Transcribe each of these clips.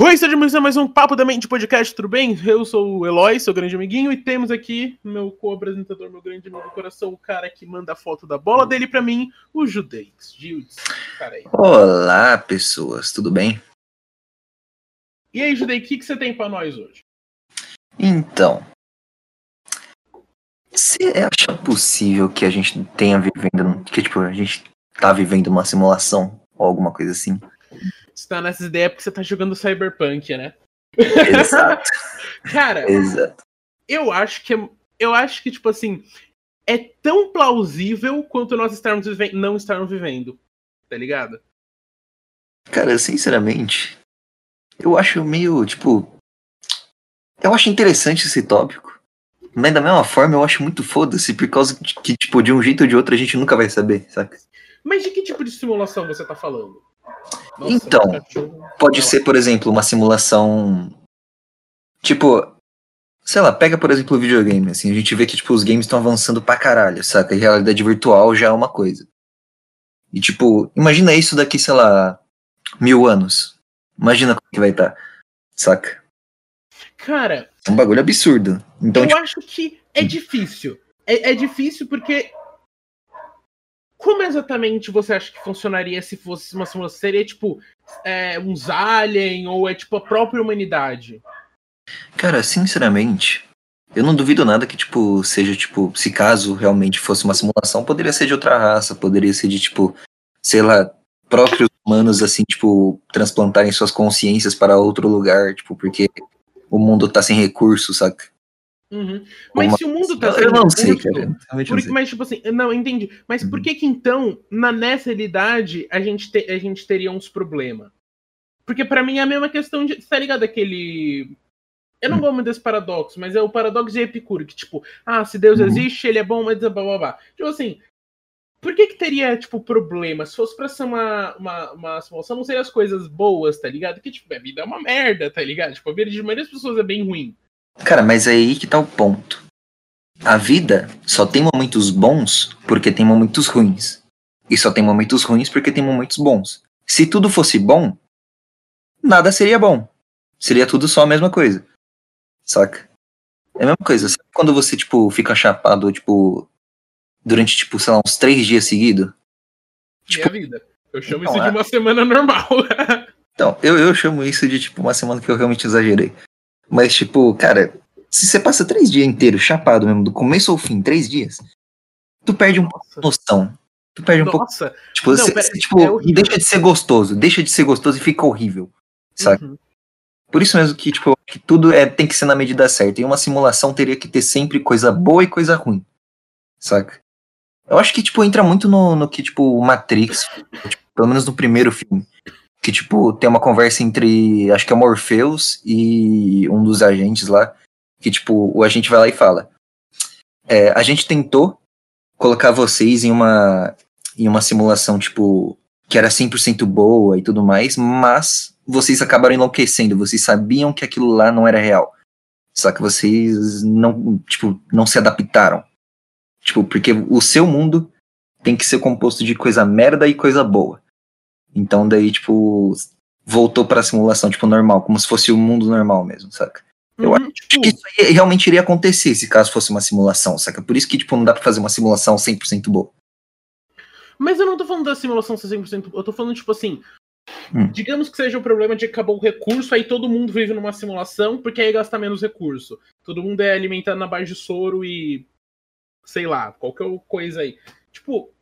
Oi, sejam a mais um Papo da Mente Podcast, tudo bem? Eu sou o Eloy, seu grande amiguinho, e temos aqui meu co-apresentador, meu grande amigo do coração, o cara que manda a foto da bola dele pra mim, o Judeix. Gildes, cara aí. Olá, pessoas, tudo bem? E aí, Judei, o que, que você tem pra nós hoje? Então, você acha possível que a gente tenha vivendo, que tipo, a gente tá vivendo uma simulação ou alguma coisa assim? Você tá nessas ideias porque você tá jogando Cyberpunk, né? Exato. Cara, Exato. eu acho que é- eu acho que tipo assim, é tão plausível quanto nós estarmos não estarmos vivendo. Tá ligado? Cara, sinceramente, eu acho meio, tipo, eu acho interessante esse tópico. Mas da mesma forma, eu acho muito foda-se, por causa de que, tipo, de um jeito ou de outro a gente nunca vai saber, saca? Mas de que tipo de simulação você tá falando? Nossa, Então. Pode ser, por exemplo, uma simulação. Tipo, sei lá, pega, por exemplo, o videogame. Assim, a gente vê que tipo, os games estão avançando pra caralho, saca? E realidade virtual já é uma coisa. E tipo, imagina isso daqui, sei lá, mil anos. Imagina como que vai estar, saca? Cara, É um bagulho absurdo. Então, eu tipo, acho que é difícil. É, é difícil porque. Como exatamente você acha que funcionaria se fosse uma simulação? Seria tipo é, uns alien ou é tipo a própria humanidade? cara, sinceramente, eu não duvido nada que, tipo, seja, tipo, se caso realmente fosse uma simulação, poderia ser de outra raça, poderia ser de, tipo, sei lá, próprios humanos, assim, tipo, transplantarem suas consciências para outro lugar, tipo, porque o mundo tá sem recursos, saca? Uhum. Mas Uma- se o mundo tá eu, sem eu não sei, recurso, cara. Realmente não Porque, sei. mas, tipo assim, não, entendi. Mas por Uhum. que que então, na, nessa realidade, a gente, te- a gente teria uns problemas? Porque pra mim é a mesma questão de. Tá ligado aquele. Eu não Hum. gosto muito desse paradoxo, mas é o paradoxo de Epicuro, que, tipo, ah, se Deus Uhum. existe, ele é bom, mas blá blá blá. Tipo assim. Por que que teria, tipo, problema? Se fosse pra ser uma, uma, uma simulação, não seriam as coisas boas, tá ligado? Que, tipo, a vida é uma merda, tá ligado? Tipo, a vida de maioria das pessoas é bem ruim. Cara, mas é aí que tá o ponto. A vida só tem momentos bons porque tem momentos ruins. E só tem momentos ruins porque tem momentos bons. Se tudo fosse bom, nada seria bom. Seria tudo só a mesma coisa. Saca? É a mesma coisa. Sabe quando você, tipo, fica chapado, tipo, durante, tipo, sei lá, uns três dias seguidos? E é a vida. Eu chamo Então, isso de é. uma semana normal. Então, eu, eu chamo isso de, tipo, uma semana que eu realmente exagerei. Mas, tipo, cara, se você passa três dias inteiros chapado mesmo, do começo ao fim, três dias, tu perde um pouco de noção. Tu perde um pouco. Nossa. Tipo, Não, você, pera- você, tipo é deixa de ser gostoso, deixa de ser gostoso e fica horrível. Saca? Uhum. Por isso mesmo que, tipo, que tudo é, tem que ser na medida certa. E uma simulação teria que ter sempre coisa boa e coisa ruim. Saca? Eu acho que, tipo, entra muito no, no que, tipo, o Matrix, tipo, pelo menos no primeiro filme. Que, tipo, tem uma conversa entre, acho que é o Morpheus e um dos agentes lá. Que, tipo, o agente vai lá e fala: é, A gente tentou colocar vocês em uma, em uma simulação, tipo, que era 100% boa e tudo mais, mas vocês acabaram enlouquecendo, vocês sabiam que aquilo lá não era real. Só que vocês não, tipo, não se adaptaram. Tipo, porque o seu mundo tem que ser composto de coisa merda e coisa boa. Então daí, tipo, voltou pra simulação, tipo, normal, como se fosse o mundo normal mesmo, saca? Eu Uhum, Acho que isso aí realmente iria acontecer se caso fosse uma simulação, saca? Por isso que, tipo, não dá pra fazer uma simulação 100% boa. Mas eu não tô falando da simulação ser 100%. Eu tô falando, tipo assim. Hum. Digamos que seja o problema de que acabou o recurso, aí todo mundo vive numa simulação, porque aí gasta menos recurso. Todo mundo é alimentado na base de soro e. Sei lá, qualquer coisa aí. Tipo,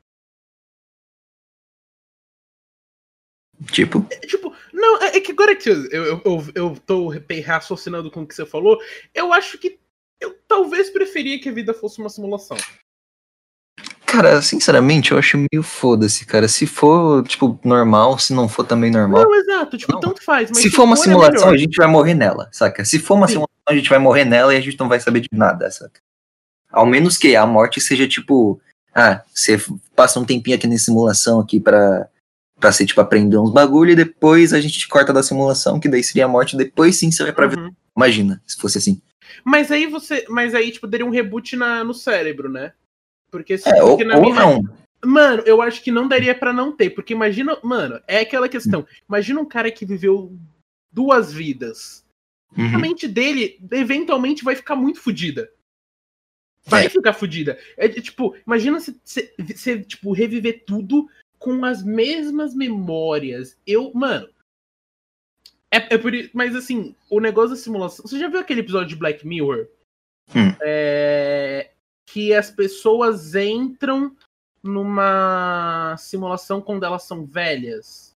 Tipo, é, tipo, não, é é que agora que eu, eu, eu, eu tô raciocinando com o que você falou, eu acho que eu talvez preferia que a vida fosse uma simulação. cara, sinceramente, eu acho meio foda-se, cara. Se for, tipo, normal, se não for também normal. Não, exato, tipo, Não. tanto faz. Mas se for uma é simulação, melhor. a gente vai morrer nela, saca? Se for uma Sim. simulação, a gente vai morrer nela e a gente não vai saber de nada, saca? Ao menos que a morte seja tipo, ah, você passa um tempinho aqui na simulação aqui pra, pra ser, tipo, aprender uns bagulho e depois a gente te corta da simulação, que daí seria a morte, depois sim você vai pra vida. Uhum. Imagina, se fosse assim. Mas aí você. Mas aí, tipo, daria um reboot na, no cérebro, né? Porque, se, É, ou, porque na ou minha- não. Mano, eu acho que não daria pra não ter, porque imagina, mano, é aquela questão. Imagina um cara que viveu duas vidas. A Uhum. mente dele, eventualmente, vai ficar muito fodida. Vai É. ficar fodida. É, tipo, imagina você, tipo, reviver tudo com as mesmas memórias. Eu, mano. É, é por isso. Mas assim, o negócio da simulação. Você já viu aquele episódio de Black Mirror? Hum. É, que as pessoas entram numa simulação quando elas são velhas.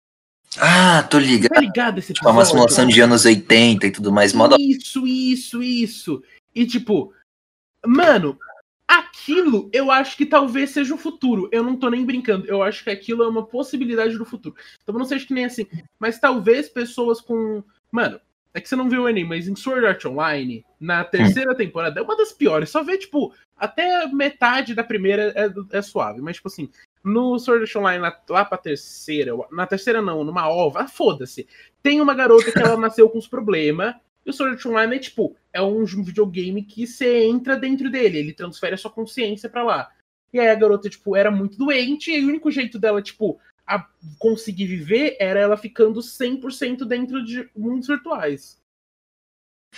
Ah, tô ligado. Tá ligado esse Tipo, episódio? uma simulação de anos 80 e tudo mais. Moda... Isso, isso, isso. E tipo, mano, aquilo eu acho que talvez seja o futuro. Eu não tô nem brincando. Eu acho que aquilo é uma possibilidade do futuro. Então não seja que nem assim. Mas talvez pessoas com. Mano, é que você não viu o Enem, mas em Sword Art Online, na terceira temporada, é uma das piores. Só vê, tipo, até metade da primeira é, é suave. Mas, tipo assim, no Sword Art Online, lá, lá pra terceira, na terceira não, numa ova, ah, foda-se. Tem uma garota que ela nasceu com os problemas. E o Sword Art Online é tipo, é um videogame que você entra dentro dele, ele transfere a sua consciência pra lá. E aí a garota, tipo, era muito doente, e o único jeito dela, tipo, conseguir viver era ela ficando 100% dentro de mundos virtuais.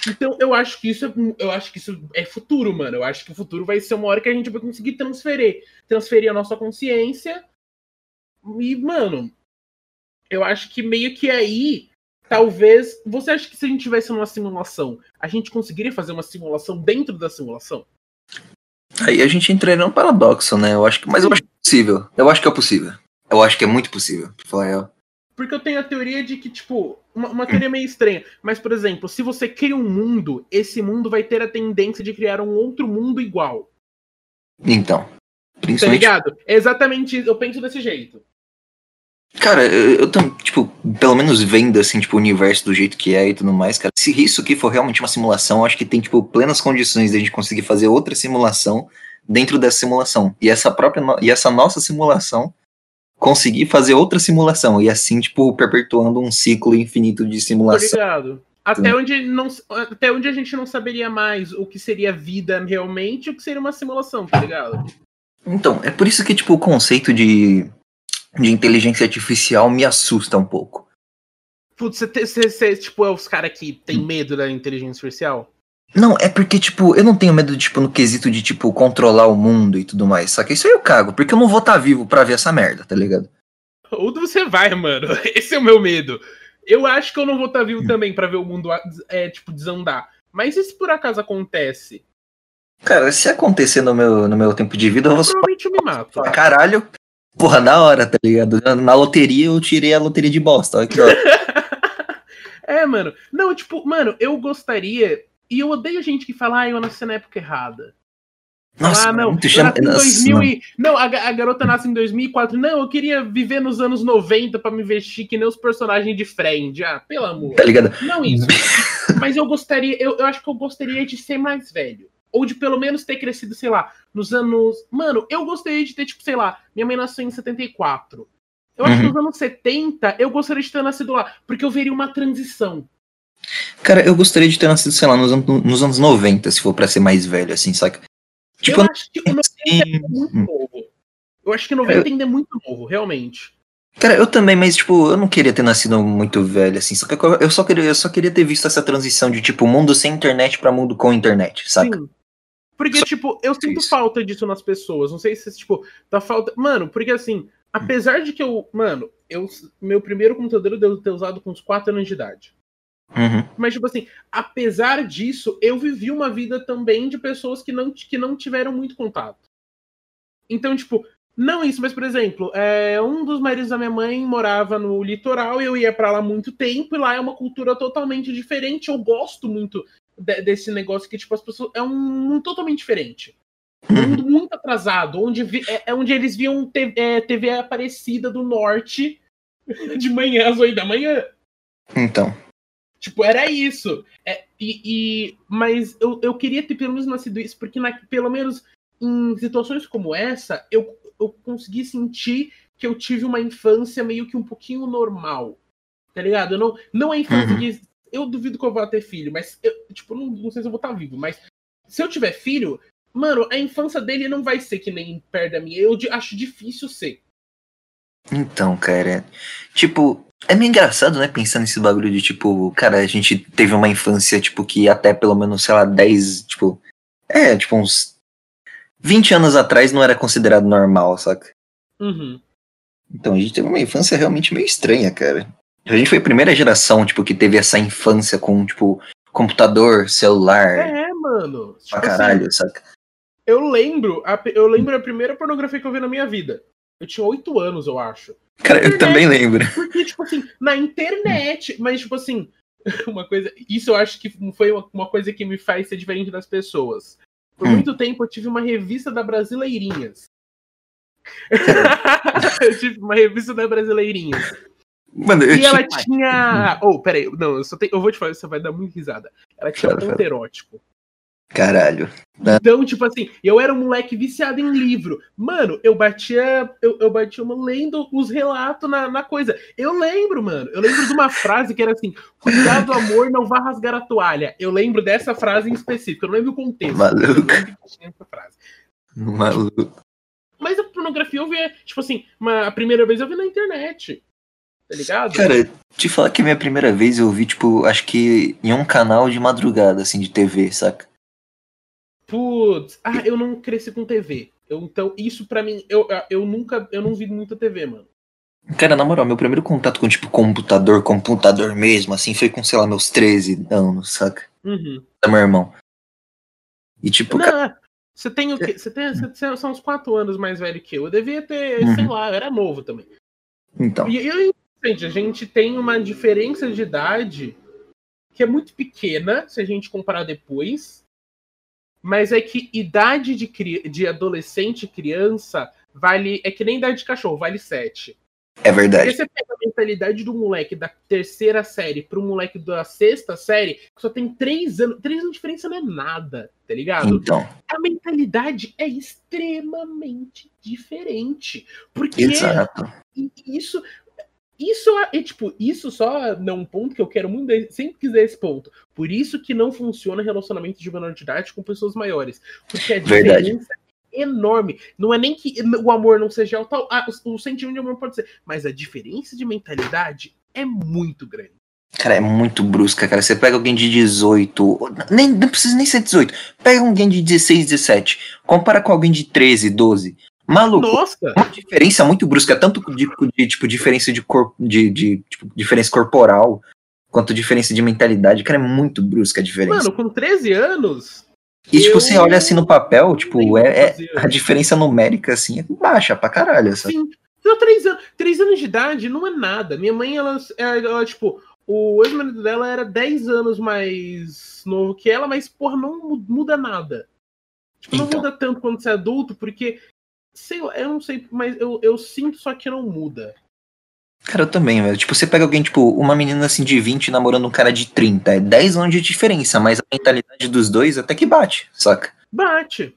Então, eu acho que isso é, eu acho que isso é futuro, mano. Eu acho que o futuro vai ser uma hora que a gente vai conseguir transferir, transferir a nossa consciência. E, mano, eu acho que meio que aí talvez. Você acha que se a gente tivesse uma simulação, a gente conseguiria fazer uma simulação dentro da simulação? Aí a gente entraria num paradoxo, né? Eu acho que, mas eu acho que é possível. Eu acho que é possível. Eu acho que é muito possível. Pra falar real. Porque eu tenho a teoria de que, tipo, uma, uma teoria meio estranha. Mas, por exemplo, se você cria um mundo, esse mundo vai ter a tendência de criar um outro mundo igual. Então. Tá Principalmente. ligado? É exatamente isso. Eu penso desse jeito. Cara, eu, eu tam- tipo, pelo menos vendo assim, tipo, o universo do jeito que é e tudo mais, cara. Se isso aqui for realmente uma simulação, eu acho que tem, tipo, plenas condições de a gente conseguir fazer outra simulação dentro dessa simulação. E essa própria no- e essa nossa simulação conseguir fazer outra simulação. E assim, tipo, perpetuando um ciclo infinito de simulação. ligado? Até onde, não, até onde a gente não saberia mais o que seria vida realmente e o que seria uma simulação, tá ligado? Então, é por isso que, tipo, o conceito de, de inteligência artificial me assusta um pouco. Putz, você, tipo, é os caras que tem medo da inteligência artificial? Não, é porque, tipo, eu não tenho medo, tipo, no quesito de, tipo, controlar o mundo e tudo mais. Só que isso aí eu cago, porque eu não vou estar vivo pra ver essa merda, tá ligado? Ou você vai, mano. Esse é o meu medo. Eu acho que eu não vou estar vivo também pra ver o mundo é, tipo, desandar. Mas e se por acaso acontece? Cara, se acontecer no meu, no meu tempo de vida, eu vou só eu me mato. caralho, porra, da hora, tá ligado? Na loteria eu tirei a loteria de bosta, da hora. É, mano. Não, tipo, mano, eu gostaria. E eu odeio gente que fala, ah, eu nasci na época errada. Nossa, ah, não. muito chama... em Nossa, 2000 mano. e... Não, a, a garota nasce em 2004. Não, eu queria viver nos anos 90 pra me vestir que nem os personagens de Friend. Ah, pelo amor. Tá ligado? Não isso. Mas eu gostaria, eu, eu acho que eu gostaria de ser mais velho. Ou de pelo menos ter crescido, sei lá, nos anos. Mano, eu gostaria de ter, tipo, sei lá, minha mãe nasceu em 74. Eu acho Uhum. que nos anos 70 eu gostaria de ter nascido lá, porque eu veria uma transição. Cara, eu gostaria de ter nascido, sei lá, nos, anos- nos anos 90, se for pra ser mais velho, assim, saca? Tipo, eu acho que o 90 assim, é muito novo. Eu acho que 90 ainda é muito novo, realmente. Cara, eu também, mas, tipo, eu não queria ter nascido muito velho, assim. Só que eu só queria, eu só queria ter visto essa transição de, tipo, mundo sem internet pra mundo com internet, saca? Sim. Porque, Só tipo, eu sinto isso. falta disso nas pessoas. Não sei se, tipo, tá falta. Mano, porque assim, apesar de que eu. Mano, eu, meu primeiro computador eu devo ter usado com uns 4 anos de idade. Uhum. Mas, tipo assim, apesar disso, eu vivi uma vida também de pessoas que não, que não tiveram muito contato. Então, tipo, não isso, mas, por exemplo, é, um dos maridos da minha mãe morava no litoral e eu ia pra lá muito tempo, e lá é uma cultura totalmente diferente. Eu gosto muito de- desse negócio que, tipo, as pessoas. É um mundo totalmente diferente. Um Uhum. mundo muito atrasado, onde, vi- é, é onde eles viam te- é, TV Aparecida do Norte de manhã às 8 da manhã. Então. Tipo, era isso. É, e, e- mas eu, eu queria ter pelo menos nascido isso, porque na- pelo menos em situações como essa, eu, eu consegui sentir que eu tive uma infância meio que um pouquinho normal. Tá ligado? Eu não, não é infância Uhum. que. Eu duvido que eu vou ter filho, mas eu, tipo, não, não sei se eu vou estar vivo, mas se eu tiver filho, mano, a infância dele não vai ser que nem perto da minha. Eu acho difícil ser. Então, cara. Tipo, É meio engraçado, né? Pensando nesse bagulho de tipo, cara, a gente teve uma infância, tipo, que até pelo menos, sei lá, 10, tipo. É, tipo, uns 20 anos atrás não era considerado normal, saca? Uhum. Então a gente teve uma infância realmente meio estranha, cara. A gente foi a primeira geração, tipo, que teve essa infância com, tipo, computador, celular. É, mano. Tipo pra assim, caralho, saca? eu lembro, a, eu lembro a primeira pornografia que eu vi na minha vida. Eu tinha oito anos, eu acho. Cara, eu internet. também lembro. Porque, tipo assim, na internet, mas, tipo assim, uma coisa. Isso eu acho que foi uma, uma coisa que me faz ser diferente das pessoas. Por Hum. muito tempo eu tive uma revista da Brasileirinhas. eu tive uma revista da Brasileirinhas. Mano, E ela tinha- tinha. Oh, peraí, não, eu, só tenho... eu vou te falar, você vai dar muito risada. Ela tinha Fala, ponto erótico. Caralho. Então, tipo assim, eu era um moleque viciado em livro. Mano, eu batia. Eu, eu batia uma lendo os relatos na, na coisa. Eu lembro, mano. Eu lembro de uma frase que era assim: Cuidado, amor, não vá rasgar a toalha. Eu lembro dessa frase em específico. Eu não lembro o contexto. Maluco. Maluco. Mas a pornografia eu vi, tipo assim, uma, a primeira vez eu vi na internet. Tá ligado? Cara, te falar que a minha primeira vez eu vi, tipo, acho que em um canal de madrugada, assim, de TV, saca? Putz, ah, eu não cresci com TV. Eu, então, isso pra mim, eu, eu nunca, eu não vi muita TV, mano. Cara, na moral, meu primeiro contato com, tipo, computador, computador mesmo, assim, foi com, sei lá, meus 13 anos, saca? Uhum. Da meu irmão. E, tipo, cara, Não, você tem o quê? Você tem, você são uns 4 anos mais velho que eu. Eu devia ter, Uhum. sei lá, eu era novo também. então. E eu gente, a gente tem uma diferença de idade que é muito pequena se a gente comparar depois. Mas é que idade de, cri- de adolescente e criança vale. É que nem idade de cachorro, vale 7. É Porque verdade. você pega a mentalidade do moleque da terceira série pro moleque da sexta série, que só tem 3 anos. 3 anos de diferença não é nada, tá ligado? Então, a mentalidade é extremamente diferente. Porque exato. isso. Isso é tipo, isso só não um ponto que eu quero muito, sempre quis dar esse ponto. Por isso que não funciona relacionamento de menor de idade com pessoas maiores. Porque a Verdade. diferença é enorme. Não é nem que o amor não seja o tal. Ah, o, o sentimento de amor pode ser. Mas a diferença de mentalidade é muito grande. Cara, é muito brusca, cara. Você pega alguém de 18, nem, não precisa nem ser 18. Pega alguém de 16, 17, compara com alguém de 13, 12. Maluco, Nossa! uma diferença muito brusca, tanto de, de, tipo, diferença de corpo, de, de tipo, diferença corporal, quanto diferença de mentalidade. Cara, é muito brusca a diferença. Mano, com 13 anos. e tipo, eu você olha assim no papel, tipo, é, é- a diferença numérica, assim, é baixa pra caralho, sabe? Sim. Não, três anos, três anos de idade não é nada. Minha mãe, ela, ela, ela, tipo, o ex-marido dela era 10 anos mais novo que ela, mas, porra, não mu- muda nada. Tipo, não Então. muda tanto quando você é adulto, porque, sei lá, eu não sei, mas eu, eu sinto só que não muda. Cara, eu também, velho. Tipo, você pega alguém, tipo, uma menina assim de 20 namorando um cara de 30. É 10 anos de diferença, mas a mentalidade dos dois até que bate, saca? Bate.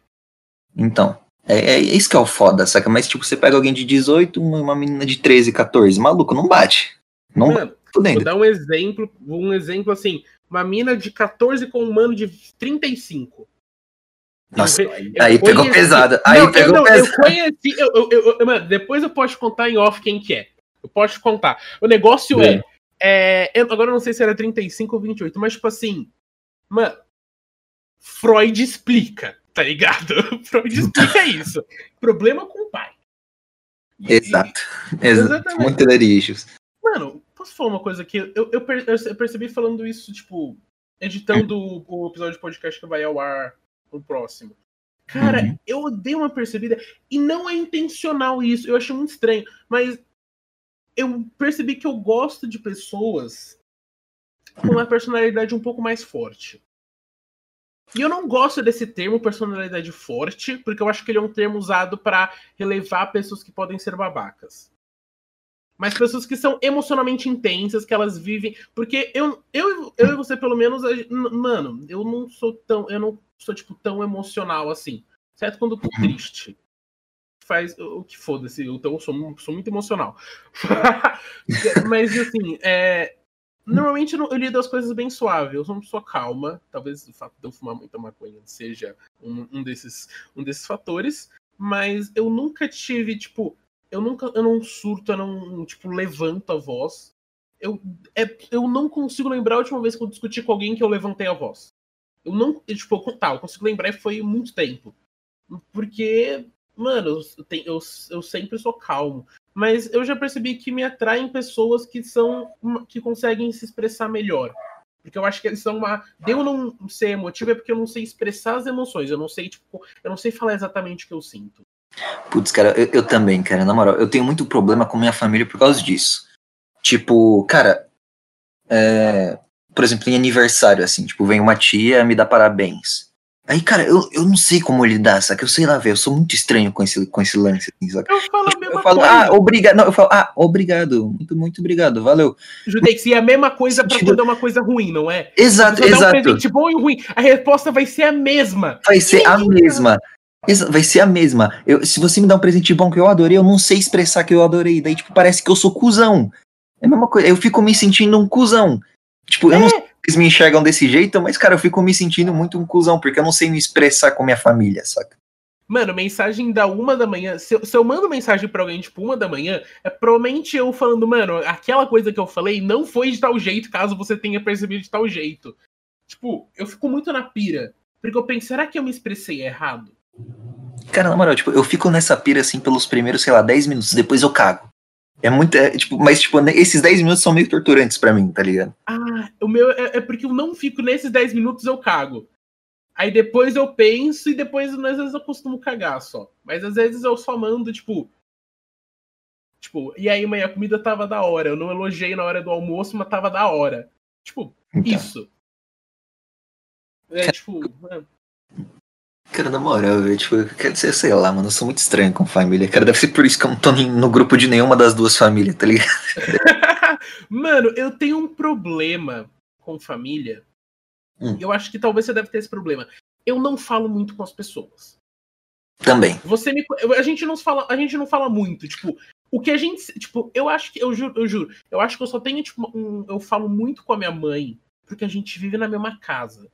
Então, é, é isso que é o foda, saca? Mas, tipo, você pega alguém de 18, uma, uma menina de 13, 14. Maluco, não bate. Não bate Mano, tudo vou dar um exemplo, um exemplo assim, uma mina de 14 com um mano de 35. Nossa, Eu- aí, eu aí pegou conheci- pesado. Aí não, pegou eu, não, pesado. eu conheci. Eu, eu, mano, depois eu posso contar em off quem que é. Eu posso contar. O negócio é. é eu, agora eu não sei se era 35 ou 28, mas tipo assim. Mano. Freud explica, tá ligado? Freud explica isso. Problema com o pai. E- Exato. Exato. Exatamente. Muito. Mano, posso falar uma coisa aqui? Eu, eu, per- eu percebi falando isso, tipo, editando o, o episódio de podcast que vai ao ar no próximo. Cara, Uhum. eu dei uma percebida, e não é intencional isso, eu achei muito estranho, mas eu percebi que eu gosto de pessoas com uma personalidade um pouco mais forte. E eu não gosto desse termo personalidade forte, porque eu acho que ele é um termo usado pra relevar pessoas que podem ser babacas. Mas pessoas que são emocionalmente intensas, que elas vivem. Porque eu, eu, eu e você, pelo menos, mano, eu não sou tão. Eu não sou, tipo, tão emocional assim. Certo? Quando eu tô triste. Faz o que foda-se. Então eu sou, sou muito emocional. Mas assim, é, Normalmente eu eu lido as coisas bem suave. Eu sou uma pessoa calma. Talvez o fato de eu fumar muita maconha seja um, um desses, um desses fatores. Mas eu nunca tive, tipo. Eu nunca. Eu não surto, eu não, tipo, levanto a voz. eu, é, eu não consigo lembrar a última vez que eu discuti com alguém que eu levantei a voz. Eu não. Tipo, tá, eu consigo lembrar foi muito tempo. Porque, mano, eu, eu, eu sempre sou calmo. Mas eu já percebi que me atraem pessoas que são. que conseguem se expressar melhor. Porque eu acho que eles são uma. Deu não ser emotivo é porque eu não sei expressar as emoções. Eu não sei, tipo, eu não sei falar exatamente o que eu sinto. Putz, cara, eu, eu também, cara, na moral, eu tenho muito problema com minha família por causa disso. Tipo, cara, é, por exemplo, em aniversário, assim, tipo, vem uma tia me dá parabéns. Aí, cara, eu, eu não sei como lidar, sabe? Eu sei lá, velho, eu sou muito estranho com esse, com esse lance, assim, sabe? Eu falo a mesma Eu falo, ah, obrigado. Não, eu falo, ah, obrigado. Muito, muito obrigado, valeu. Judex, e é a mesma coisa pra Sentido- quando é uma coisa ruim, não é? Exato, Se você dá um exato. presente bom e ruim, a resposta vai ser a mesma. Vai ser a ninguém- mesma. Vai ser a mesma. Eu, se você me dá um presente bom que eu adorei, eu não sei expressar que eu adorei. Daí, tipo, parece que eu sou cuzão. É a mesma coisa. Eu fico me sentindo um cuzão. Tipo, eu não sei É, se eles me enxergam desse jeito, mas, cara, eu fico me sentindo muito um cuzão, porque eu não sei me expressar com minha família, saca? Mano, mensagem da uma da manhã. Se eu, se eu mando mensagem pra alguém, tipo, uma da manhã, é provavelmente eu falando, mano, aquela coisa que eu falei não foi de tal jeito, caso você tenha percebido de tal jeito. Tipo, eu fico muito na pira. Porque eu penso, será que eu me expressei errado? Cara, na moral, tipo, eu fico nessa pira, assim, pelos primeiros, sei lá, 10 minutos, depois eu cago. É muito, é, tipo, mas, tipo, esses 10 minutos são meio torturantes pra mim, tá ligado? Ah, o meu é, é porque eu não fico nesses 10 minutos, eu cago. Aí depois eu penso e depois, às vezes, eu costumo cagar só. Mas às vezes eu só mando, tipo. Tipo, e aí, mãe, a comida tava da hora. Eu não elogiei na hora do almoço, mas tava da hora. Tipo, Então, isso. É tipo. Cara, na moral, eu, tipo, eu quero dizer, sei lá, mano, eu sou muito estranho com família. Cara, deve ser por isso que eu não tô nem no grupo de nenhuma das duas famílias, tá ligado? Mano, eu tenho um problema com família. Hum. Eu acho que talvez você deve ter esse problema. Eu não falo muito com as pessoas. Também. Você me. A gente não fala, a gente não fala muito, tipo, o que a gente. Tipo, eu acho que. Eu juro, eu juro. Eu acho que eu só tenho, tipo, um. Eu falo muito com a minha mãe, porque a gente vive na mesma casa.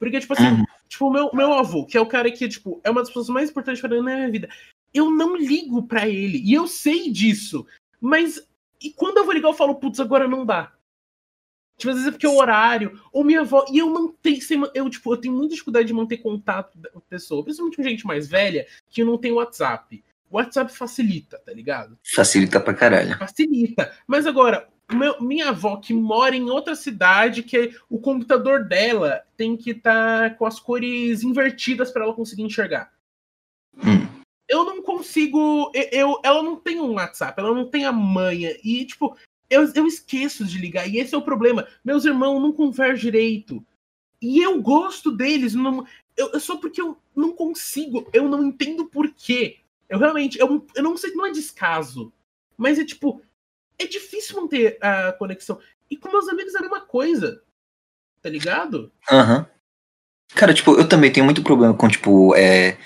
Porque, tipo assim, Uhum. tipo, o meu, meu avô, que é o cara que, tipo, é uma das pessoas mais importantes para mim na minha vida. Eu não ligo pra ele. E eu sei disso. Mas. E quando eu vou ligar, eu falo, putz, agora não dá. Tipo, às vezes é porque é o horário, ou minha avó. E eu não tenho. Eu, tipo, eu tenho muita dificuldade de manter contato com a pessoa, principalmente com gente mais velha, que não tem WhatsApp. O WhatsApp facilita, tá ligado? Facilita pra caralho. Facilita. Mas agora, meu- minha avó que mora em outra cidade, que o computador dela tem que estar com as cores invertidas pra ela conseguir enxergar. Hum. Eu não consigo. Eu, ela não tem um WhatsApp, ela não tem a manha. E, tipo, eu, eu esqueço de ligar. E esse é o problema. Meus irmãos não conversam direito. E eu gosto deles. Não, eu, eu só porque eu não consigo. Eu não entendo por quê. Eu realmente. Eu, eu não sei. Não é descaso. Mas é tipo. É difícil manter a conexão. E com meus amigos é a mesma coisa. Tá ligado? Aham. Cara, tipo, eu também tenho muito problema com, tipo, é.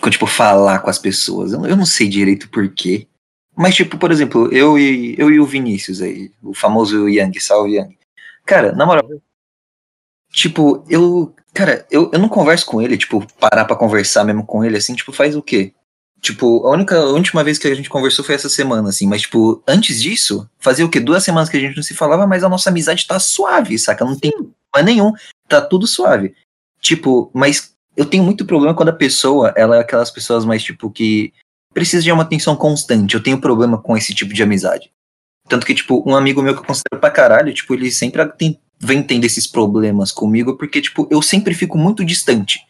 Com, tipo, falar com as pessoas. Eu, não sei direito por quê. Mas, tipo, por exemplo, eu e, eu e o Vinícius aí, o famoso Yang, salve Yang. Cara, na moral, tipo, eu. Cara, eu, eu não converso com ele, tipo, parar pra conversar mesmo com ele, assim, tipo, faz o quê? Tipo, a única a última vez que a gente conversou foi essa semana, assim, mas, tipo, antes disso, fazia o quê? Duas semanas que a gente não se falava, mas a nossa amizade tá suave, saca? Não tem problema nenhum, tá tudo suave. Tipo, mas eu tenho muito problema quando a pessoa, ela é aquelas pessoas mais, tipo, que precisa de uma atenção constante. Eu tenho problema com esse tipo de amizade. Tanto que, tipo, um amigo meu que eu considero pra caralho, tipo, ele sempre tem, vem tendo esses problemas comigo, porque, tipo, eu sempre fico muito distante.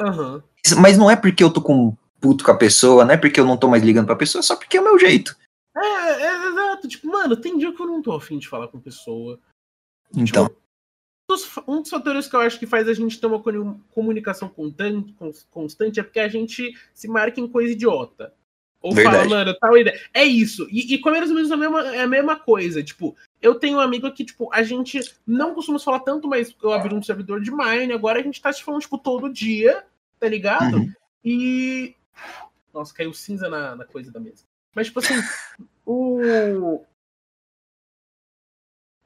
Aham. Mas não é porque eu tô com puto com a pessoa, não é porque eu não tô mais ligando pra pessoa, é só porque é o meu jeito. É, é, exato. Tipo, mano, tem dia que eu não tô afim de falar com pessoa. Então, Tipo, um dos fa- dos fatores que eu acho que faz a gente ter uma comu- comunicação constante é porque a gente se marca em coisa idiota. Ou Verdade. fala, mano, tal ideia. É isso. E, e com menos ou menos a mesma, é a mesma coisa. Tipo, eu tenho um amigo que, tipo, a gente não costuma falar tanto, mas eu abri um servidor de Mine, agora a gente tá se falando, tipo, todo dia, tá ligado? Uhum. E. Nossa, caiu cinza na, na coisa da mesa. Mas, tipo assim, o.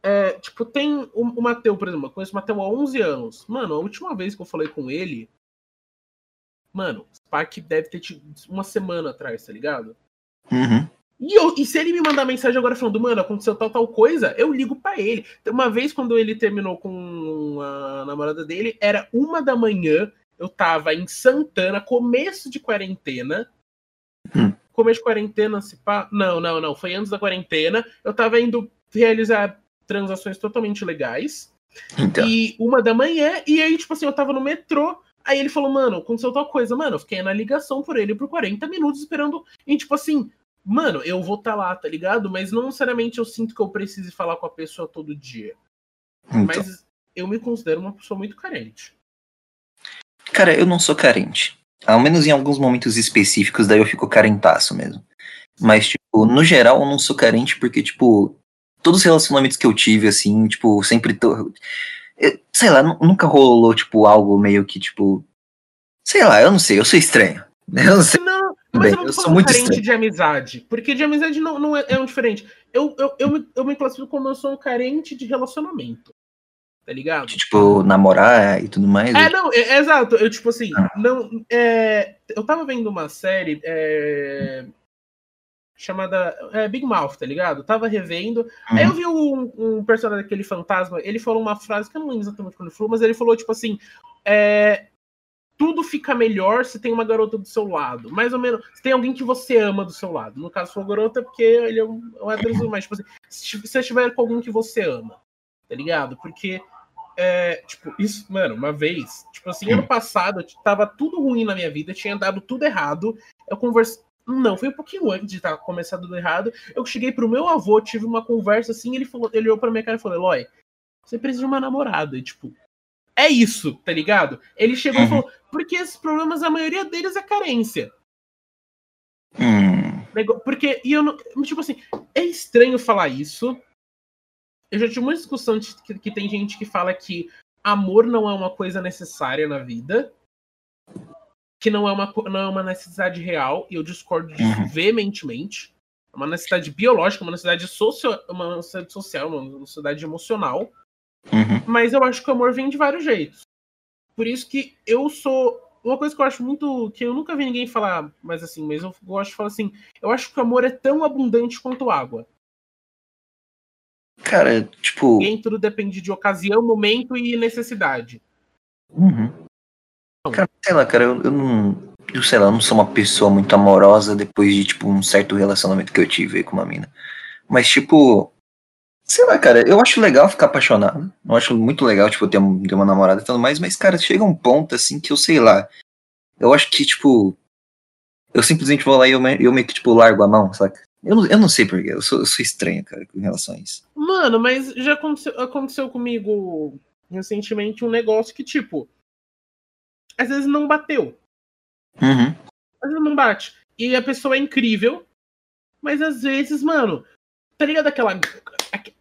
É, tipo, tem o, o Mateu, por exemplo. Eu conheço o Mateu há 11 anos. Mano, a última vez que eu falei com ele. Mano, Spark deve ter tido uma semana atrás, tá ligado? uhum. E, eu, e se ele me mandar mensagem agora falando, mano, aconteceu tal, tal coisa, eu ligo para ele. Uma vez, quando ele terminou com a namorada dele, era uma da manhã, eu tava em Santana, começo de quarentena. Hum. Começo de quarentena, se pá. Não, não, não. Foi antes da quarentena. Eu tava indo realizar transações totalmente legais. Então. E uma da manhã, e aí, tipo assim, eu tava no metrô. Aí ele falou, mano, aconteceu tal coisa. Mano, eu fiquei na ligação por ele por 40 minutos esperando. E, tipo assim, mano, eu vou estar tá lá, tá ligado? Mas não necessariamente eu sinto que eu precise falar com a pessoa todo dia. Então. Mas eu me considero uma pessoa muito carente. Cara, eu não sou carente. Ao menos em alguns momentos específicos, daí eu fico carentaço mesmo. Mas, tipo, no geral, eu não sou carente porque, tipo, todos os relacionamentos que eu tive, assim, tipo, sempre tô. Eu, sei lá, nunca rolou, tipo, algo meio que, tipo. Sei lá, eu não sei, eu sou estranho. Eu não sei. Não, mas Bem, eu não eu sou muito carente estranho. de amizade. Porque de amizade não, não é, é um diferente. Eu, eu, eu, me, eu me classifico como eu sou um carente de relacionamento. Tá ligado? De, tipo, namorar e tudo mais. É, não, é, é exato. Eu, tipo assim, ah. não. É, eu tava vendo uma série. É, chamada é, Big Mouth, tá ligado? Eu tava revendo. Uhum. Aí eu vi um, um personagem daquele fantasma, ele falou uma frase que eu não lembro exatamente quando ele falou, mas ele falou, tipo assim. É, tudo fica melhor se tem uma garota do seu lado. Mais ou menos. Se tem alguém que você ama do seu lado. No caso, for garota, porque ele é um, é um hétero, mas tipo assim, se você estiver com alguém que você ama, tá ligado? Porque, é, tipo, isso, mano, uma vez, tipo assim, ano passado, tava tudo ruim na minha vida, tinha dado tudo errado. Eu conversei. Não, foi um pouquinho antes de estar tá, começando tudo errado. Eu cheguei pro meu avô, tive uma conversa assim, ele falou, ele olhou pra minha cara e falou, Eloy, você precisa de uma namorada. E, tipo, é isso, tá ligado? Ele chegou uhum. e falou, porque esses problemas, a maioria deles é carência. Hum. Porque, e eu não, tipo assim, é estranho falar isso. Eu já tive uma discussão de que, que tem gente que fala que amor não é uma coisa necessária na vida. Que não é uma, não é uma necessidade real, e eu discordo disso uhum. veementemente. É uma necessidade biológica, uma necessidade, socio, uma necessidade social, uma necessidade emocional. Uhum. Mas eu acho que o amor vem de vários jeitos. Por isso que eu sou. Uma coisa que eu acho muito. que eu nunca vi ninguém falar, mas assim, mas eu gosto de falar assim. Eu acho que o amor é tão abundante quanto água. Cara, tipo. Nem tudo depende de ocasião, momento e necessidade. Uhum. Cara, sei lá, cara, eu, eu não. Eu sei lá, eu não sou uma pessoa muito amorosa depois de, tipo, um certo relacionamento que eu tive com uma mina. Mas, tipo, Sei lá, cara, eu acho legal ficar apaixonado. Eu acho muito legal, tipo, ter, ter uma namorada e tudo mais, mas, cara, chega um ponto, assim, que eu sei lá. Eu acho que, tipo. Eu simplesmente vou lá e eu, eu meio que, tipo, largo a mão, saca? Eu não, eu não sei porquê, eu sou, eu sou estranho, cara, com relação a isso. Mano, mas já aconteceu, aconteceu comigo recentemente um negócio que, tipo. Às vezes não bateu. Uhum. Às vezes não bate. E a pessoa é incrível, mas às vezes, mano, tá ligado aquela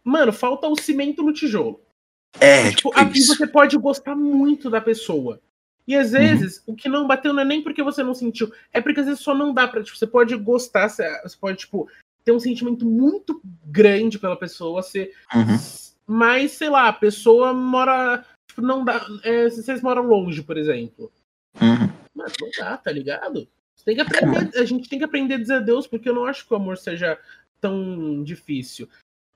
Mano, falta o cimento no tijolo. É, tipo, tipo aqui isso. você pode gostar muito da pessoa. E às uhum. vezes, uhum. o que não bateu não é nem porque você não sentiu, é porque às vezes só não dá pra. Tipo, você pode gostar, você pode, tipo, ter um sentimento muito grande pela pessoa, você. Uhum. Mas, sei lá, a pessoa mora. Tipo, não dá. É, vocês moram longe, por exemplo. Uhum. Mas não dá, tá ligado? Você tem que aprender. A gente tem que aprender a dizer adeus, porque eu não acho que o amor seja tão difícil.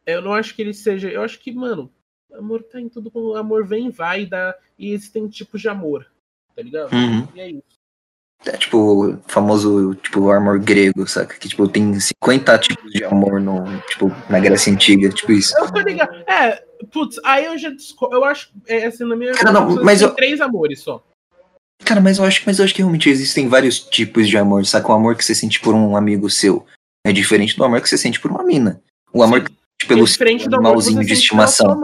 Eu não acho que ele seja. Eu acho que, mano, amor tá em tudo. Amor vem e vai, dá, e existem tipos de amor. Tá ligado? Uhum. E é isso. É tipo o famoso tipo amor grego, saca? Que tipo tem 50 tipos de amor no, tipo, na Grécia Antiga, tipo isso. Eu tô ligado. É, putz, aí eu já eu acho, é, assim, na minha Cara, não, mas eu... três amores só. Cara, mas eu acho, mas eu acho que realmente existem vários tipos de amor, saca? O amor que você sente por um amigo seu é diferente do amor que você sente por uma mina. O amor Sim. que pelo é animalzinho de estimação.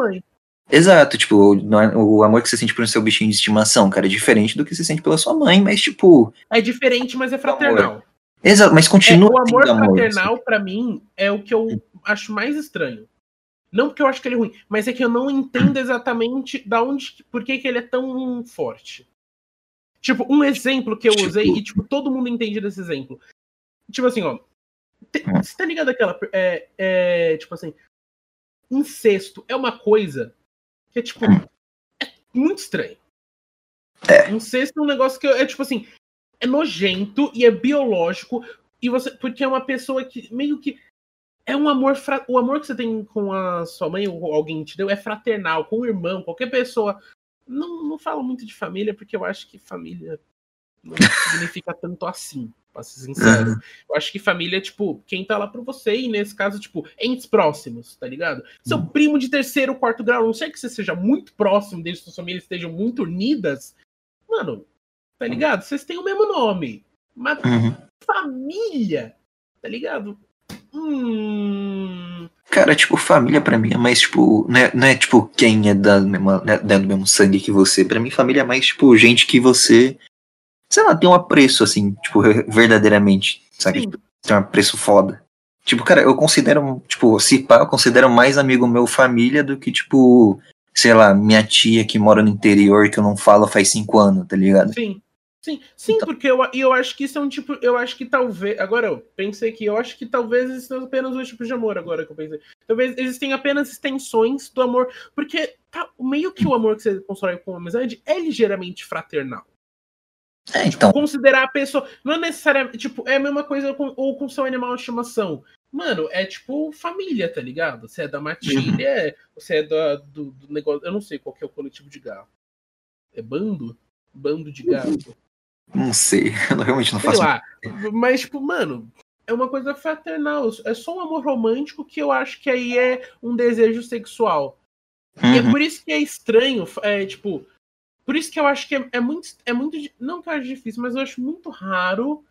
Exato, tipo, o amor que você sente pelo seu bichinho de estimação, cara, é diferente do que você sente pela sua mãe, mas tipo. É diferente, mas é fraternal. Exato, mas continua. É, o amor fraternal, para mim, é o que eu acho mais estranho. Não porque eu acho que ele é ruim, mas é que eu não entendo exatamente da onde. Por que, que ele é tão forte. Tipo, um exemplo que eu tipo... usei, e tipo, todo mundo entende desse exemplo. Tipo assim, ó. Hum. Você tá ligado aquela. É, é, tipo assim. Incesto é uma coisa que é tipo. Hum. É muito estranho. É. Incesto é um negócio que é tipo assim. É nojento e é biológico. e você. Porque é uma pessoa que meio que. É um amor. Fra, o amor que você tem com a sua mãe ou alguém te deu é fraternal, com o irmão, qualquer pessoa. Não, não falo muito de família, porque eu acho que família não significa tanto assim, pra ser sincero. Uhum. Eu acho que família é, tipo, quem tá lá pra você, e nesse caso, tipo, entes próximos, tá ligado? Seu Uhum. primo de terceiro, quarto grau, não sei que você seja muito próximo desde que suas famílias estejam muito unidas, mano, tá ligado? Vocês têm o mesmo nome. Mas Uhum. família, tá ligado? Hum. Cara, tipo, família pra mim é mais, tipo, não é, não é tipo quem é da mesma, né, da- do mesmo sangue que você. Pra mim, família é mais, tipo, gente que você, sei lá, tem um apreço, assim, tipo, verdadeiramente, sabe? Tipo, tem um apreço foda. Tipo, cara, eu considero, tipo, se pá, eu considero mais amigo meu família do que, tipo, sei lá, minha tia que mora no interior que eu não falo faz cinco anos, tá ligado? Sim. Sim, sim, Então- porque eu, eu acho que isso é um tipo. Eu acho que talvez. Agora eu pensei que eu acho que talvez existam apenas dois tipos de amor, agora que eu pensei. Talvez existem apenas extensões do amor. Porque tá, meio que o amor que você constrói com amizade é ligeiramente fraternal. É, então, Considerar a pessoa. Não é necessariamente. Tipo, é a mesma coisa com, ou com seu animal de estimação. Mano, é tipo família, tá ligado? Você é da matilha, você é da, do, do negócio. Eu não sei qual que é o coletivo de gato. É bando? Bando de gato. não sei, eu realmente não Sei faço. lá. Mas, tipo, mano, é uma coisa fraternal. É só um amor romântico que eu acho que aí é um desejo sexual. E é Uhum. por isso que é estranho, é tipo. Por isso que eu acho que é, é muito. É muito. Não que eu acho difícil, mas eu acho muito raro,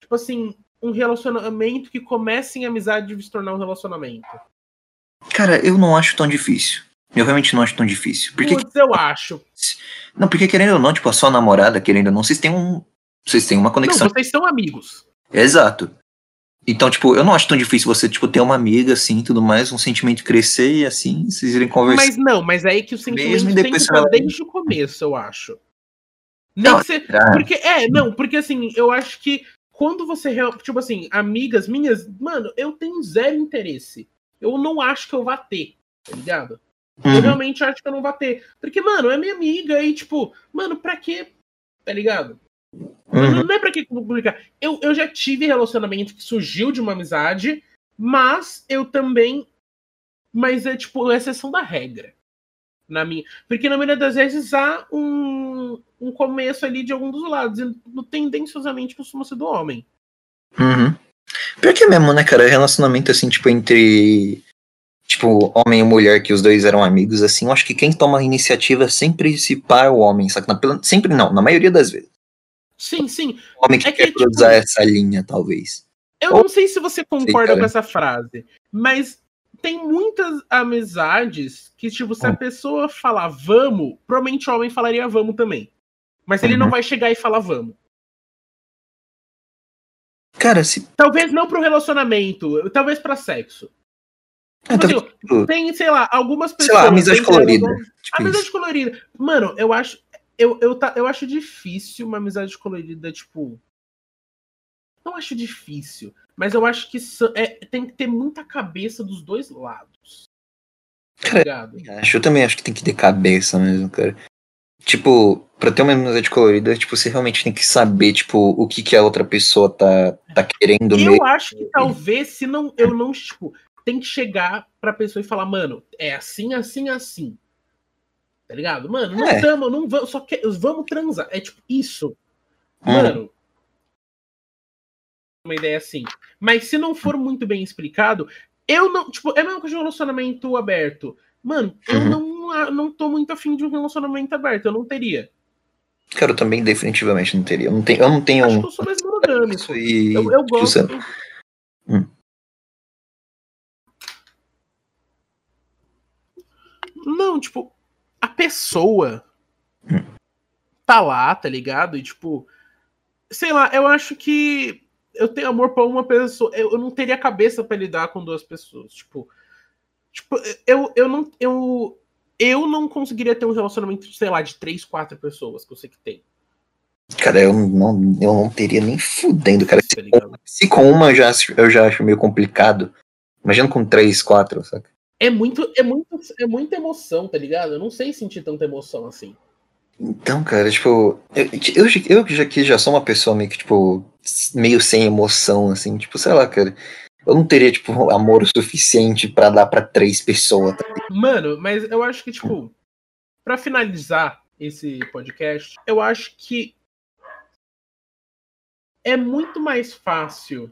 tipo assim, um relacionamento que começa em amizade e se tornar um relacionamento. Cara, eu não acho tão difícil. Eu realmente não acho tão difícil. Porque Putz, eu acho. Não, porque querendo ou não, tipo, a sua namorada, querendo ou não, vocês têm um. Vocês têm uma Não, conexão. vocês são amigos. Exato. Então, tipo, eu não acho tão difícil você, tipo, ter uma amiga, assim, e tudo mais, um sentimento crescer e assim, vocês irem conversar. Mas não, mas é aí que o sentimento Mesmo tem que estar desde o começo, eu acho. Nem Não, que você, Ah, Porque, é, não, porque assim, eu acho que quando você, tipo assim, amigas minhas, mano, eu tenho zero interesse. Eu não acho que eu vá ter, tá ligado? Eu uhum, realmente acho que eu não vou ter. Porque, mano, é minha amiga e, tipo, mano, pra quê? Tá ligado? Uhum. Não, é pra que publicar. Eu, eu já tive relacionamento que surgiu de uma amizade, mas eu também. Mas é, tipo, exceção da regra. Na minha... Porque na maioria das vezes há um, um começo ali de algum dos lados. E tendenciosamente costuma ser do homem. Uhum. Pior que é mesmo, né, cara? Relacionamento, assim, tipo, entre. Tipo, homem e mulher, que os dois eram amigos, assim, eu acho que quem toma a iniciativa sempre se é o homem, saca? Sempre não, na maioria das vezes. Sim, sim. O homem que É que, quer tipo, cruzar essa linha, talvez. Eu Ou- não sei se você concorda cara. com essa frase, mas tem muitas amizades que, tipo, se a Hum. pessoa falar vamos, provavelmente o homem falaria vamos também. Mas ele não Uhum. vai chegar e falar vamos. Cara, se. Talvez não pro relacionamento, talvez pra sexo. Ah, Tipo assim, tipo, tem, sei lá, algumas sei pessoas. lá, amizade colorida. Tipo Amizade isso. colorida. Mano, eu acho. Eu, eu, tá, eu acho difícil uma amizade colorida, tipo. Não acho difícil. Mas eu acho que é, tem que ter muita cabeça dos dois lados. Tá Cara? Acho, eu também acho que tem que ter cabeça mesmo, cara. Tipo, pra ter uma amizade colorida, tipo, você realmente tem que saber, tipo, o que que a outra pessoa tá, tá querendo Eu mesmo. acho que talvez, se não. Eu não, tipo, tem que chegar pra pessoa e falar, mano, é assim, assim, assim. Tá ligado? Mano, não É. tamo, não vamos, só que, vamos transar. É tipo isso. Hum. Mano. Uma ideia assim. Mas se não for muito bem explicado, eu não. Tipo, é coisa de um relacionamento aberto. Mano, eu Uhum. não, a- não tô muito afim de um relacionamento aberto. Eu não teria. Cara, eu também definitivamente não teria. Eu não tenho, eu não tenho Acho que eu sou mais monogâmico. isso e. Eu, eu tipo, gosto. Hum. Não, tipo, pessoa tá lá, tá ligado? E tipo, sei lá, eu acho que eu tenho amor pra uma pessoa. Eu, eu não teria cabeça pra lidar com duas pessoas. Tipo, tipo eu, eu não. Eu, eu não conseguiria ter um relacionamento, sei lá, de três, quatro pessoas que eu sei que tem. Cara, eu não, eu não teria nem fudendo, cara. Tá ligado? Se com uma já, eu já acho meio complicado. Imagina com três, quatro, saca? É muito, é muito, é muita emoção, tá ligado? Eu não sei sentir tanta emoção assim. Então, cara, tipo, eu, eu, eu já que já sou uma pessoa meio que, tipo, meio sem emoção, assim, tipo, sei lá, cara. Eu não teria, tipo, amor o suficiente para dar para três pessoas. Tá? Mano, mas eu acho que, tipo, para finalizar esse podcast, eu acho que é muito mais fácil,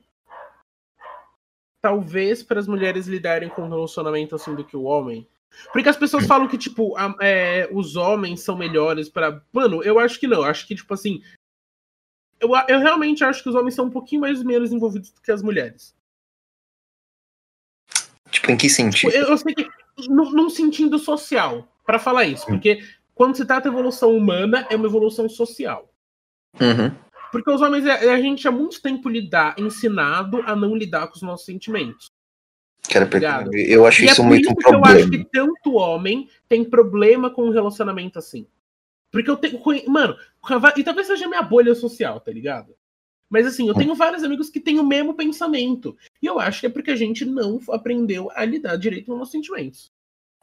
talvez, para as mulheres lidarem com um relacionamento assim do que o homem. Porque as pessoas falam que, tipo, a, é, os homens são melhores para. Mano, eu acho que não. Eu acho que, tipo assim. Eu, eu realmente acho que os homens são um pouquinho mais menos envolvidos do que as mulheres. Tipo, em que sentido? Eu, eu sei que. Num, num sentido social, para falar isso. Porque quando se trata de evolução humana, é uma evolução social. Uhum. Porque os homens, a, a gente há muito tempo lidar, ensinado a não lidar com os nossos sentimentos. Cara, eu acho e isso é muito um problema. Eu acho que tanto homem tem problema com um relacionamento assim. Porque eu tenho. Mano, e talvez seja minha bolha social, tá ligado? Mas assim, eu tenho vários amigos que têm o mesmo pensamento. E eu acho que é porque a gente não aprendeu a lidar direito com os nossos sentimentos.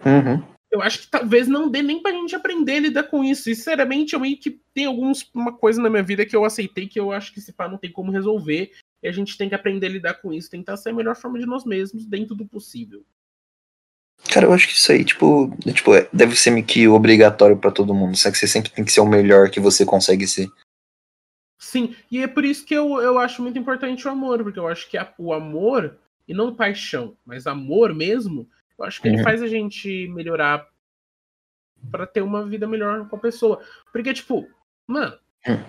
Uhum. Eu acho que talvez não dê nem pra gente aprender a lidar com isso. E, sinceramente, eu meio que tem alguns uma coisa na minha vida que eu aceitei que eu acho que esse pá não tem como resolver. E a gente tem que aprender a lidar com isso, tentar ser a melhor forma de nós mesmos dentro do possível. Cara, eu acho que isso aí, tipo, é, tipo é, deve ser meio que obrigatório para todo mundo. Só que você sempre tem que ser o melhor que você consegue ser. Sim, e é por isso que eu, eu acho muito importante o amor, porque eu acho que a, o amor, e não paixão, mas amor mesmo, eu acho que uhum. ele faz a gente melhorar para ter uma vida melhor com a pessoa. Porque, tipo, mano, uhum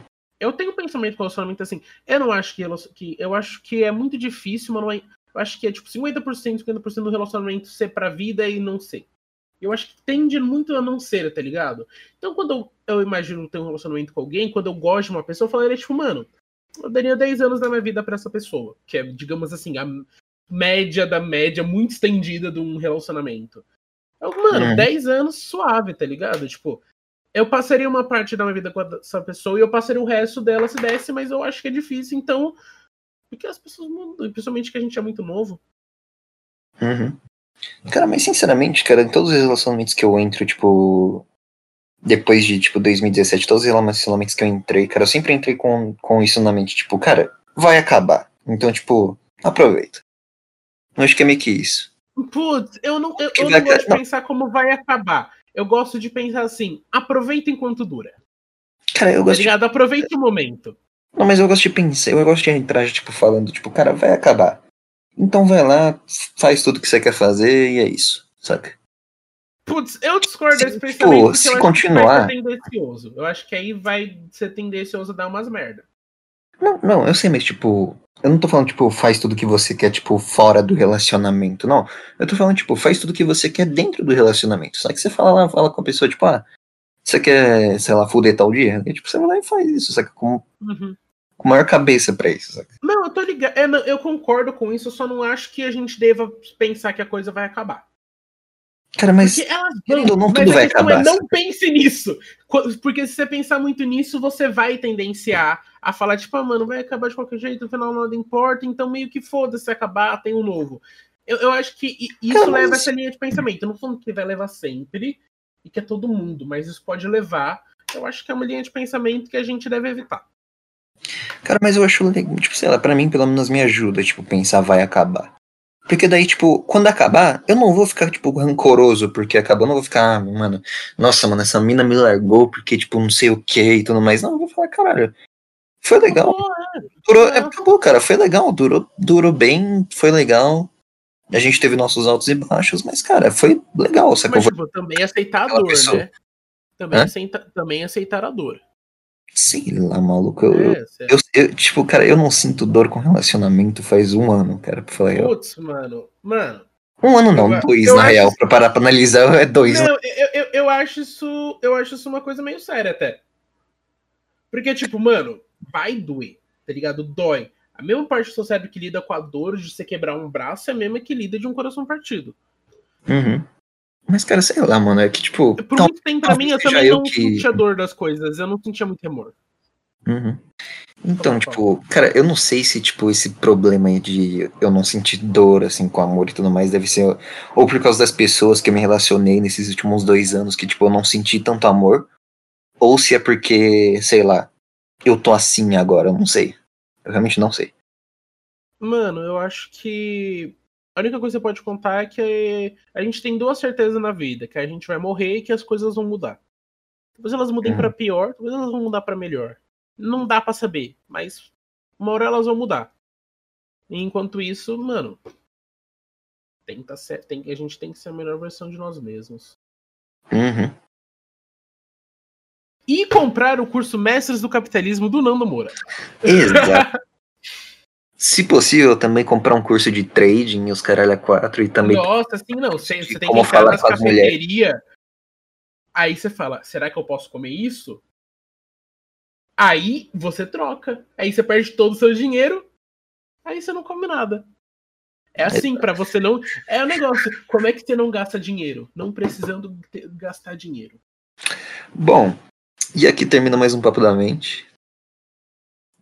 eu tenho um pensamento com relacionamento assim. Eu não acho que, que. Eu acho que é muito difícil, mas não é. Eu acho que é tipo 50%, 50% do relacionamento ser pra vida e não ser. Eu acho que tende muito a não ser, tá ligado? Então, quando eu, eu imagino ter um relacionamento com alguém, quando eu gosto de uma pessoa, eu falaria, tipo, mano, eu daria 10 anos da minha vida para essa pessoa. Que é, digamos assim, a média da média muito estendida de um relacionamento. Eu, mano, uhum. 10 anos suave, tá ligado? Tipo, eu passaria uma parte da minha vida com essa pessoa e eu passaria o resto dela se desse, mas eu acho que é difícil, então. Porque as pessoas mudam, principalmente que a gente é muito novo. Uhum. Cara, mas sinceramente, cara, em todos os relacionamentos que eu entro, tipo. Depois de, tipo, 2017, todos os relacionamentos que eu entrei, cara, eu sempre entrei com, com isso na mente, tipo, cara, vai acabar. Então, tipo, aproveita. Acho que é meio que isso. Putz, eu não, eu, eu não gosto de pensar como vai acabar eu gosto de pensar assim: aproveita enquanto dura. Cara, eu gosto. Tá de... Aproveita o momento. Não, mas eu gosto de pensar, eu gosto de entrar, tipo, falando, tipo, cara, vai acabar. Então vai lá, faz tudo que você quer fazer e é isso, sabe? Putz, eu discordo desse tipo, pensamento. Se continuar. Eu acho que aí vai ser tendencioso a dar umas merda. Não, não, eu sei, mas tipo, eu não tô falando, tipo, faz tudo que você quer, tipo, fora do relacionamento, não. Eu tô falando, tipo, faz tudo que você quer dentro do relacionamento. Só que você fala lá, fala com a pessoa, tipo, ah, você quer, sei lá, fuder tal dia? E, tipo, você vai lá e faz isso, saca? Com, uhum. com maior cabeça pra isso, saca? Não, eu tô ligado. Eu, eu concordo com isso, eu só não acho que a gente deva pensar que a coisa vai acabar. Cara, mas porque elas vão, não tudo vai é acabar. É, não pense nisso. Porque se você pensar muito nisso, você vai tendenciar a falar, tipo, ah, mano, vai acabar de qualquer jeito, no final nada importa, então meio que foda-se acabar, tem um novo. Eu, eu acho que isso leva essa linha de pensamento. Eu não falando que vai levar sempre e que é todo mundo, mas isso pode levar. Eu acho que é uma linha de pensamento que a gente deve evitar. Cara, mas eu acho legal, tipo, sei lá, pra mim pelo menos me ajuda, tipo, pensar vai acabar. Porque daí, tipo, quando acabar, eu não vou ficar, tipo, rancoroso porque acabou. Eu não vou ficar, ah, mano, nossa, mano, essa mina me largou porque, tipo, não sei o que e tudo mais. Não, eu vou falar, caralho, foi legal. Durou, é, acabou, cara, foi legal. Durou, durou bem, foi legal. A gente teve nossos altos e baixos, mas, cara, foi legal. Sacou? Mas, tipo, também aceitar a dor, né? Também, aceita, também aceitar a dor. Sei lá, maluco. Eu, é, eu, eu, tipo, cara, eu não sinto dor com relacionamento faz um ano, cara, pra falar Putz, mano. Mano. Um ano não, dois, na real. Pra parar pra analisar, é dois. Não, eu, eu, eu, acho isso. Eu acho isso uma coisa meio séria até. Porque, tipo, mano, vai doer, tá ligado? Dói. A mesma parte do seu cérebro que lida com a dor de você quebrar um braço é a mesma que lida de um coração partido. Uhum. Mas, cara, sei lá, mano, é que, tipo. Por muito tempo pra mim, eu também não que... sentia dor das coisas, eu não sentia muito temor. Uhum. Então, tipo, cara, eu não sei se, tipo, esse problema aí de eu não sentir dor, assim, com amor e tudo mais, deve ser ou por causa das pessoas que eu me relacionei nesses últimos dois anos, que, tipo, eu não senti tanto amor, ou se é porque, sei lá, eu tô assim agora, eu não sei. Eu realmente não sei. Mano, eu acho que a única coisa que você pode contar é que a gente tem duas certezas na vida, que a gente vai morrer e que as coisas vão mudar. Talvez elas mudem Uhum. pra pior, talvez elas vão mudar pra melhor. Não dá pra saber, mas uma hora elas vão mudar. E enquanto isso, mano, tenta ser, tem, a gente tem que ser a melhor versão de nós mesmos. Uhum. E comprar o curso Mestres do Capitalismo do Nando Moura. Exato. Se possível, também comprar um curso de trading os caralho a quatro e também. Nossa, assim não. Você, você tem que entrar falar nas cafeterias. Aí você fala, será que eu posso comer isso? Aí você troca. Aí você perde todo o seu dinheiro. Aí você não come nada. É assim, pra você não. É o negócio. Como é que você não gasta dinheiro? Não precisando gastar dinheiro. Bom, e aqui termina mais um Papo da Mente.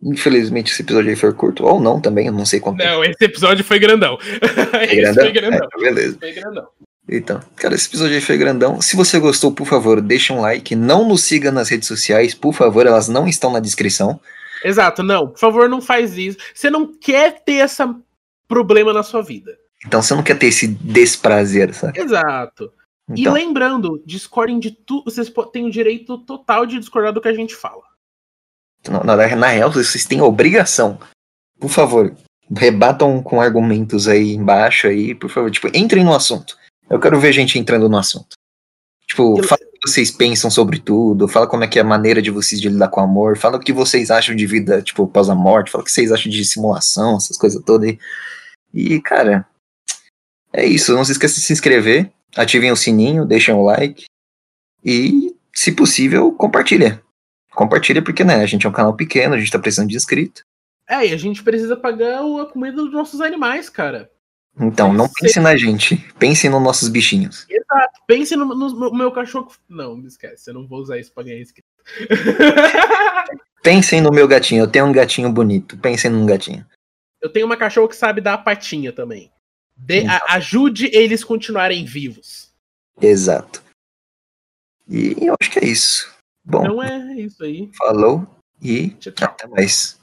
Infelizmente esse episódio aí foi curto, ou não também, eu não sei quanto. Não, esse episódio foi grandão. Foi esse grandão? foi grandão. É, beleza. Foi grandão. Então, cara, esse episódio aí foi grandão. Se você gostou, por favor, deixa um like. Não nos siga nas redes sociais, por favor, elas não estão na descrição. Exato, não. Por favor, não faz isso. Você não quer ter esse problema na sua vida. Então você não quer ter esse desprazer, sabe? Exato. E Então, lembrando, discordem de tudo. Vocês têm o direito total de discordar do que a gente fala. na, na- na real, vocês têm obrigação. Por favor, rebatam com argumentos aí embaixo aí, por favor. Tipo, entrem no assunto. Eu quero ver gente entrando no assunto. Tipo, Eu- fala o que vocês pensam sobre tudo, fala como é que é a maneira de vocês de lidar com o amor, fala o que vocês acham de vida, tipo, pós a morte, fala o que vocês acham de simulação, essas coisas todas aí. E, cara, é isso. Não se esqueça de se inscrever, ativem o sininho, deixem o like e, se possível, compartilha. Compartilha porque, né, a gente é um canal pequeno, a gente tá precisando de inscrito. É, e a gente precisa pagar a comida dos nossos animais, cara. Então, não pense na gente, pense nos nossos bichinhos. Exato. Pense no, no- no meu cachorro. Não, me esquece. Eu não vou usar isso pra ganhar inscrito. Pensem no meu gatinho, eu tenho um gatinho bonito. Pensem num gatinho. eu tenho uma cachorra que sabe dar a patinha também. Sim. a- ajude eles continuarem vivos. Exato. E eu acho que é isso. Bom, Então é isso aí. falou e Tchau, tchau. até mais.